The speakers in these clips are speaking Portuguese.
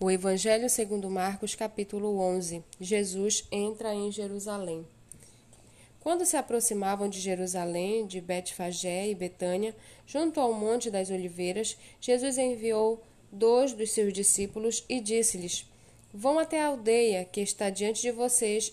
O Evangelho segundo Marcos, capítulo 11. Jesus entra em Jerusalém. Quando se aproximavam de Jerusalém, de Betfagé e Betânia, junto ao Monte das Oliveiras, Jesus enviou dois dos seus discípulos e disse-lhes: Vão até a aldeia que está diante de vocês,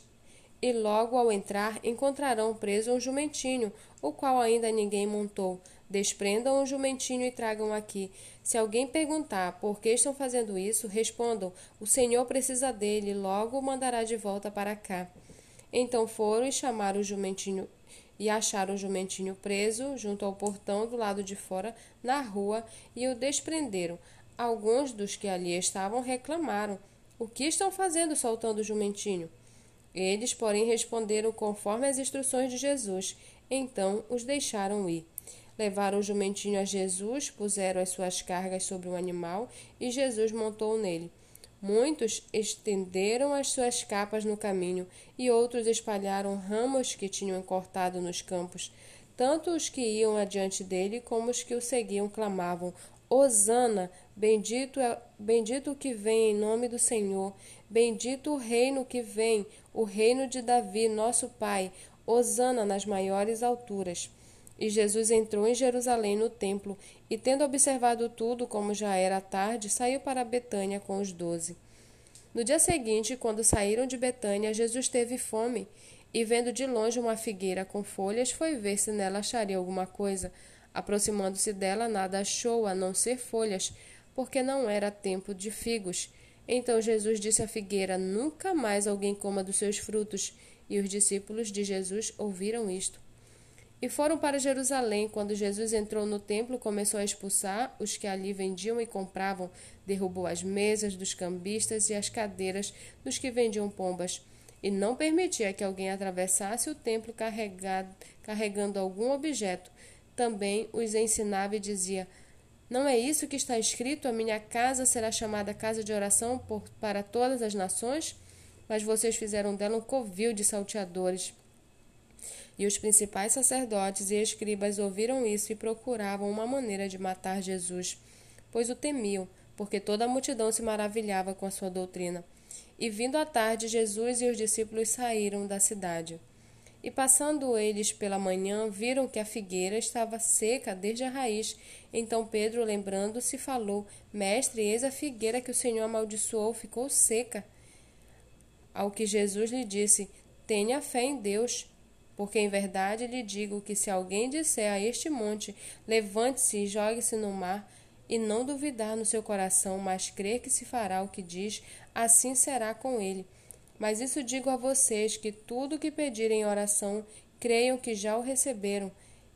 e logo ao entrar encontrarão preso um jumentinho, o qual ainda ninguém montou. Desprendam o jumentinho e tragam aqui. Se alguém perguntar por que estão fazendo isso, respondam: O Senhor precisa dele, logo o mandará de volta para cá. Então foram e chamaram o jumentinho e acharam o jumentinho preso junto ao portão do lado de fora, na rua, e o desprenderam. Alguns dos que ali estavam reclamaram: O que estão fazendo soltando o jumentinho? Eles, porém, responderam conforme as instruções de Jesus. Então os deixaram ir. Levaram o jumentinho a Jesus, puseram as suas cargas sobre o animal e Jesus montou nele. Muitos estenderam as suas capas no caminho e outros espalharam ramos que tinham cortado nos campos. Tanto os que iam adiante dele como os que o seguiam clamavam: Hosana, bendito é bendito o que vem em nome do Senhor, bendito o reino que vem, o reino de Davi, nosso pai. Hosana nas maiores alturas. E Jesus entrou em Jerusalém no templo, e tendo observado tudo, como já era tarde, saiu para Betânia com os doze. No dia seguinte, quando saíram de Betânia, Jesus teve fome, e vendo de longe uma figueira com folhas, foi ver se nela acharia alguma coisa. Aproximando-se dela, nada achou a não ser folhas, porque não era tempo de figos. Então Jesus disse à figueira: Nunca mais alguém coma dos seus frutos. E os discípulos de Jesus ouviram isto. E foram para Jerusalém. Quando Jesus entrou no templo, começou a expulsar os que ali vendiam e compravam, derrubou as mesas dos cambistas e as cadeiras dos que vendiam pombas, e não permitia que alguém atravessasse o templo carregando algum objeto. Também os ensinava e dizia: Não é isso que está escrito? A minha casa será chamada casa de oração por, para todas as nações? Mas vocês fizeram dela um covil de salteadores. E os principais sacerdotes e escribas ouviram isso e procuravam uma maneira de matar Jesus, pois o temiam, porque toda a multidão se maravilhava com a sua doutrina. E vindo à tarde, Jesus e os discípulos saíram da cidade. E passando eles pela manhã, viram que a figueira estava seca desde a raiz. Então Pedro, lembrando-se, falou: Mestre, eis a figueira que o Senhor amaldiçoou, ficou seca. Ao que Jesus lhe disse: Tenha fé em Deus. Porque em verdade lhe digo que se alguém disser a este monte: Levante-se e jogue-se no mar, e não duvidar no seu coração, mas crer que se fará o que diz, assim será com ele. Mas isso digo a vocês: que tudo o que pedirem em oração, creiam que já o receberam,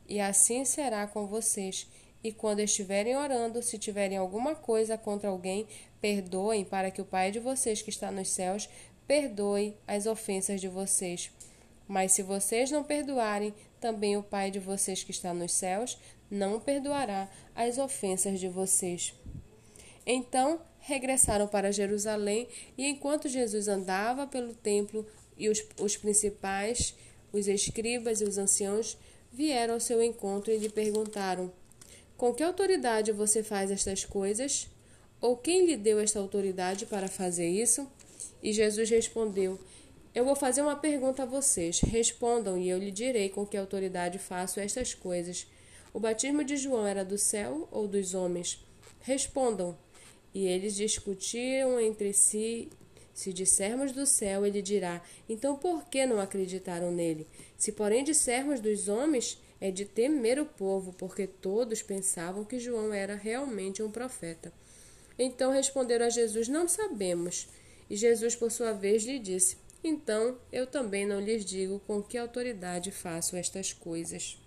e assim será com vocês. E quando estiverem orando, se tiverem alguma coisa contra alguém, perdoem, para que o Pai de vocês que está nos céus perdoe as ofensas de vocês. Mas se vocês não perdoarem, também o Pai de vocês que está nos céus não perdoará as ofensas de vocês. Então regressaram para Jerusalém, e enquanto Jesus andava pelo templo, e os, os principais, os escribas e os anciãos vieram ao seu encontro e lhe perguntaram: Com que autoridade você faz estas coisas? Ou quem lhe deu esta autoridade para fazer isso? E Jesus respondeu: eu vou fazer uma pergunta a vocês. Respondam e eu lhe direi com que autoridade faço estas coisas. O batismo de João era do céu ou dos homens? Respondam. E eles discutiam entre si. Se dissermos do céu, ele dirá: Então por que não acreditaram nele? Se, porém, dissermos dos homens, é de temer o povo, porque todos pensavam que João era realmente um profeta. Então responderam a Jesus: Não sabemos. E Jesus, por sua vez, lhe disse: então eu também não lhes digo com que autoridade faço estas coisas.